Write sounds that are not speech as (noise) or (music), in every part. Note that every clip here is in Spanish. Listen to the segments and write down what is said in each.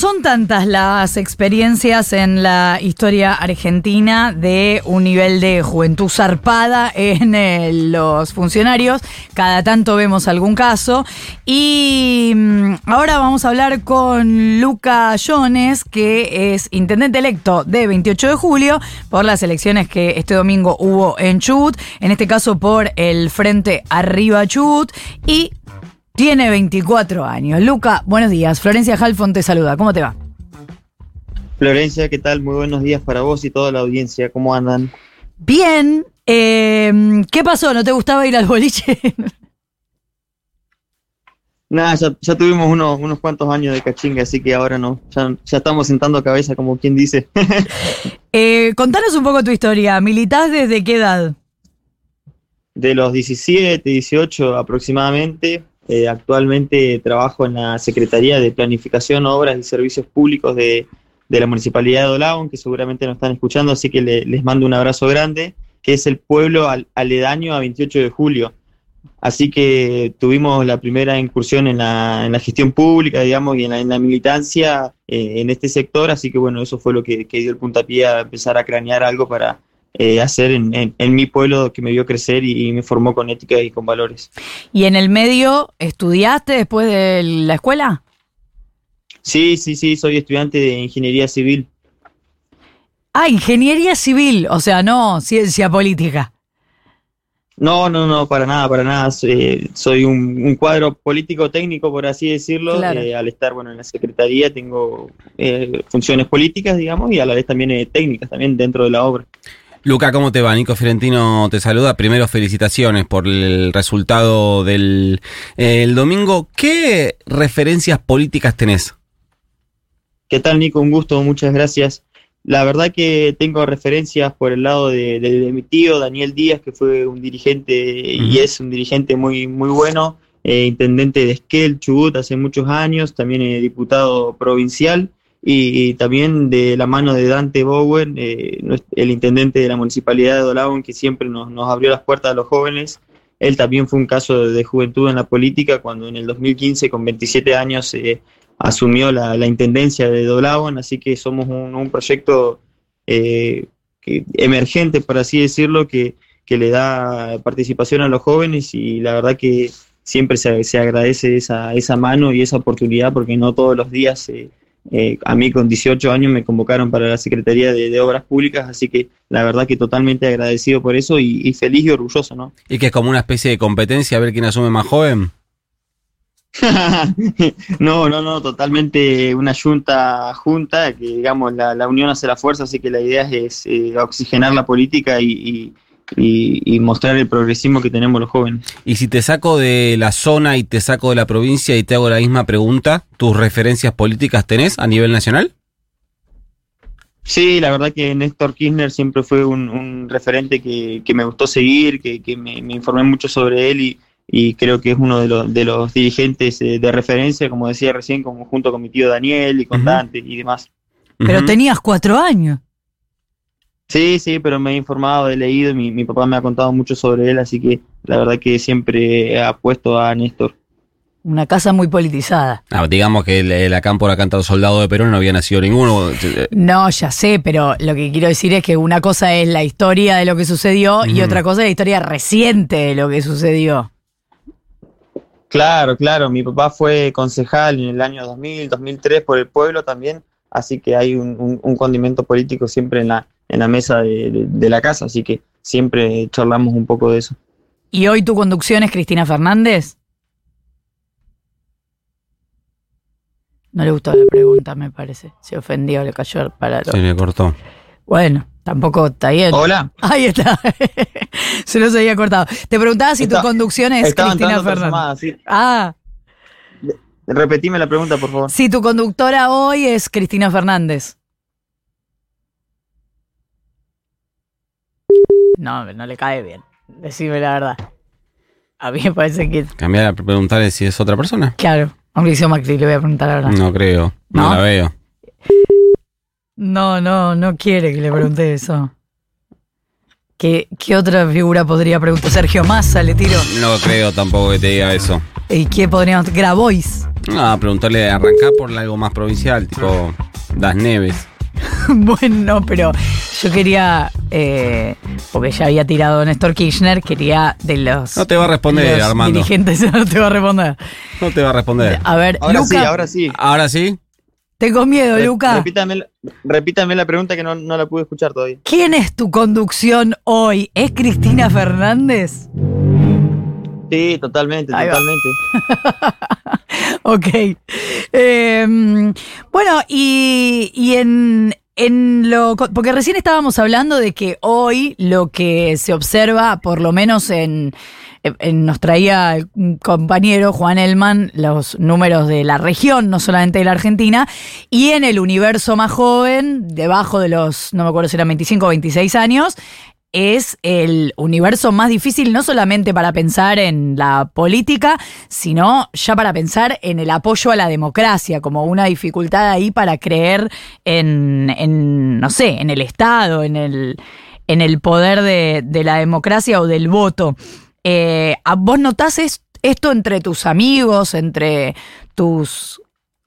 son tantas las experiencias en la historia argentina de un nivel de juventud zarpada en eh, los funcionarios. Cada tanto vemos algún caso. Y mm, ahora vamos a hablar con Luca Jones, que es intendente electo de 28 de julio por las elecciones que este domingo hubo en Chubut, en este caso por el Frente Arriba Chubut. Y tiene 24 años. Luca, buenos días. Florencia Halfon te saluda. ¿Cómo te va? Florencia, ¿qué tal? Muy buenos días para vos y toda la audiencia. ¿Cómo andan? Bien. Eh, ¿Qué pasó? ¿No te gustaba ir al boliche? (laughs) Nada, ya, tuvimos unos, unos cuantos años de cachinga, así que ahora no, ya, estamos sentando cabeza, como quien dice. (laughs) eh, contanos un poco tu historia. ¿Militás desde qué edad? De los 17, 18 aproximadamente. Eh, actualmente trabajo en la Secretaría de Planificación, Obras y Servicios Públicos de, la Municipalidad de Dolabón, que seguramente nos están escuchando, así que les mando un abrazo grande, que es el pueblo aledaño a 28 de julio. Así que tuvimos la primera incursión en la, en la gestión pública, digamos, y en la, militancia eh, en este sector, así que bueno, eso fue lo que, que dio el puntapié a empezar a cranear algo para, eh, hacer en, mi pueblo que me vio crecer y, me formó con ética y con valores. ¿Y en el medio estudiaste después de la escuela? Sí, sí, sí, soy estudiante de ingeniería civil. Ah, ingeniería civil, o sea, no ciencia política. No, no, no, para nada, para nada. Soy, un, cuadro político técnico, por así decirlo. Eh, al estar bueno en la secretaría tengo eh, funciones políticas, digamos, y a la vez también técnicas, también dentro de la obra. Luca, ¿cómo te va? Nico Fiorentino te saluda. Primero, felicitaciones por el resultado del el domingo. ¿Qué referencias políticas tenés? ¿Qué tal, Nico? Un gusto, muchas gracias. La verdad que tengo referencias por el lado de, mi tío, Daniel Díaz, que fue un dirigente y es un dirigente muy, muy bueno, eh, intendente de Esquel, Chubut, hace muchos años, también eh, diputado provincial y, también de la mano de Dante Bowen, eh, el intendente de la municipalidad de Dolabón, que siempre nos, nos, abrió las puertas a los jóvenes. Él también fue un caso de, juventud en la política cuando en el 2015, con 27 años, eh, asumió la, la, intendencia de Dolabón, así que somos un, proyecto eh, que, emergente, por así decirlo, que, que le da participación a los jóvenes y la verdad que siempre se, se agradece esa, esa mano y esa oportunidad porque no todos los días se eh, a mí con 18 años me convocaron para la Secretaría de, Obras Públicas, así que la verdad que totalmente agradecido por eso y, feliz y orgulloso, ¿no? ¿Y que es como una especie de competencia a ver quién asume más joven? (laughs) no, no, no, totalmente una junta junta, que digamos la, unión hace la fuerza, así que la idea es, eh, oxigenar la política y y, mostrar el progresismo que tenemos los jóvenes. Y si te saco de la zona y te saco de la provincia y te hago la misma pregunta, ¿tus referencias políticas tenés a nivel nacional? Sí, la verdad que Néstor Kirchner siempre fue un, referente que, me gustó seguir, que, me, informé mucho sobre él y, creo que es uno de los, de los dirigentes eh, de referencia, como decía recién, como junto con mi tío Daniel y con Dante y demás. Pero tenías cuatro años. Sí, sí, pero me he informado, he leído, mi, mi papá me ha contado mucho sobre él, así que la verdad que siempre he apuesto a Néstor. Una casa muy politizada. Ah, digamos que el, el acá por acá cantado soldado de Perón no había nacido ninguno. No, ya sé, pero lo que quiero decir es que una cosa es la historia de lo que sucedió y otra cosa es la historia reciente de lo que sucedió. Claro, claro. Mi papá fue concejal en el año 2000, 2003 por el pueblo también, así que hay un condimento político siempre en la, en la mesa de, la casa, así que siempre charlamos un poco de eso. ¿Y hoy tu conducción es Cristina Fernández? No le gustó la pregunta, me parece. Se ofendió, le cayó para Se me cortó. Bueno, tampoco está bien. Hola. Ahí está. (laughs) se nos había cortado. Te preguntaba si tu conducción es Cristina Fernández. Ah. Repetime la pregunta, por favor. Si tu conductora hoy es Cristina Fernández. No, no le cae bien. Decime la verdad. A mí me parece que. Cambiar a preguntarle si es otra persona. Claro. Mauricio Macri le voy a preguntar ahora. No creo. No, la veo. No, no, no quiere que le pregunte eso. ¿Qué, ¿Qué, otra figura podría preguntar? Sergio Massa, le tiro. No creo tampoco que te diga eso. ¿Y qué podríamos.? Grabois. No, preguntarle, arrancar por algo más provincial, tipo Das Neves. (laughs) bueno, pero yo quería, eh, porque ya había tirado Néstor Kirchner, quería de los. No te va a responder, los Armando. dirigentes, (laughs) no te va a responder. No te va a responder. A ver, Ahora sí, ahora sí. Ahora sí. tengo miedo, Re- Luca. Repítame, la- repítame la pregunta que no, no la pude escuchar todavía. ¿Quién es tu conducción hoy? ¿Es Cristina Fernández? Sí, totalmente, Ahí totalmente. (laughs) Ok. Eh, bueno, y, y en, en lo. Porque recién estábamos hablando de que hoy lo que se observa, por lo menos en. en- nos traía el compañero Juan Elman los números de la región, no solamente de la Argentina, y en el universo más joven, debajo de los, no me acuerdo si eran 25 o 26 años, es el universo más difícil no solamente para pensar en la política, sino ya para pensar en el apoyo a la democracia, como una dificultad ahí para creer en, no sé, en el Estado, en el, en el poder de, la democracia o del voto. Eh, ¿a ¿Vos notás es- esto entre tus amigos, entre tus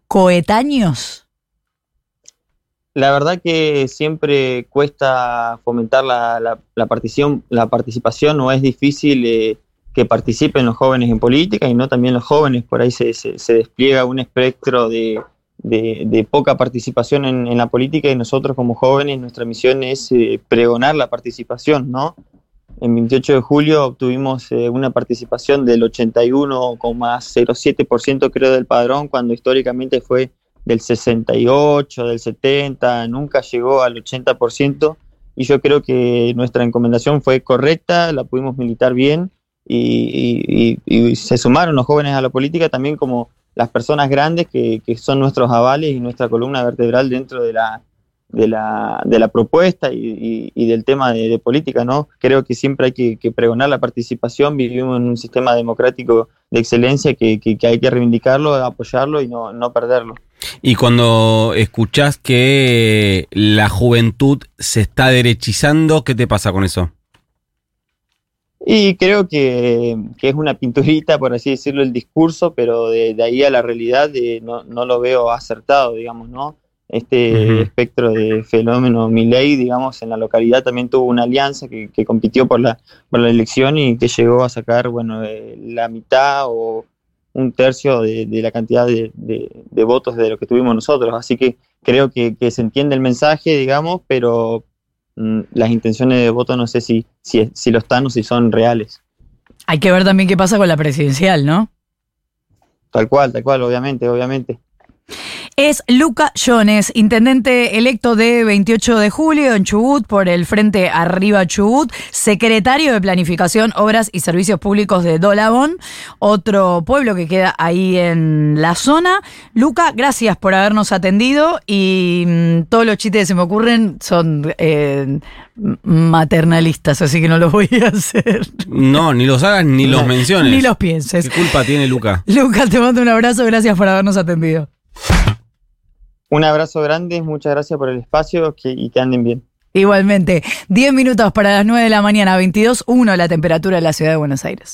coetáneos? La verdad que siempre cuesta fomentar la, la, la la participación, o es difícil eh, que participen los jóvenes en política y no también los jóvenes. Por ahí se, se, despliega un espectro de, de, de poca participación en, en la política y nosotros como jóvenes nuestra misión es eh, pregonar la participación, ¿no? En 28 de julio obtuvimos eh, una participación del 81,07% creo del padrón, cuando históricamente fue del 68, del 70, nunca llegó al 80%, y yo creo que nuestra encomendación fue correcta, la pudimos militar bien, y, y- y- y se sumaron los jóvenes a la política también como las personas grandes que, son nuestros avales y nuestra columna vertebral dentro de la, de la, de la propuesta y, del tema de, de política, ¿no? Creo que siempre hay que, que pregonar la participación, vivimos en un sistema democrático de excelencia que, que- que hay que reivindicarlo, apoyarlo y no, no perderlo. Y cuando escuchás que la juventud se está derechizando, ¿qué te pasa con eso? Y creo que, que es una pinturita, por así decirlo, el discurso, pero de, de ahí a la realidad no, no lo veo acertado, digamos, ¿no? Este espectro de fenómeno Milley, digamos, en la localidad también tuvo una alianza que, que compitió por la, por la elección y que llegó a sacar, bueno, eh, la mitad o un tercio de, de la cantidad de, de- de votos de lo que tuvimos nosotros. Así que creo que, que se entiende el mensaje, digamos, pero mm, las intenciones de voto no sé si, si, si lo están o si son reales. Hay que ver también qué pasa con la presidencial, ¿no? Tal cual, tal cual, obviamente, obviamente. Es Luca Jones, intendente electo de 28 de julio en Chubut por el Frente Arriba Chubut, secretario de Planificación, Obras y Servicios Públicos de Dolabón, otro pueblo que queda ahí en la zona. Luca, gracias por habernos atendido y mm, todos los chistes que se me ocurren son eh, maternalistas, así que no los voy a hacer. No, ni los hagas ni los menciones. Ni los pienses. ¿Qué culpa tiene Luca? Luca, te mando un abrazo, gracias por habernos atendido. Un abrazo grande, muchas gracias por el espacio que, y que anden bien. Igualmente, 10 minutos para las 9 de la mañana, 22.1 la temperatura de la ciudad de Buenos Aires.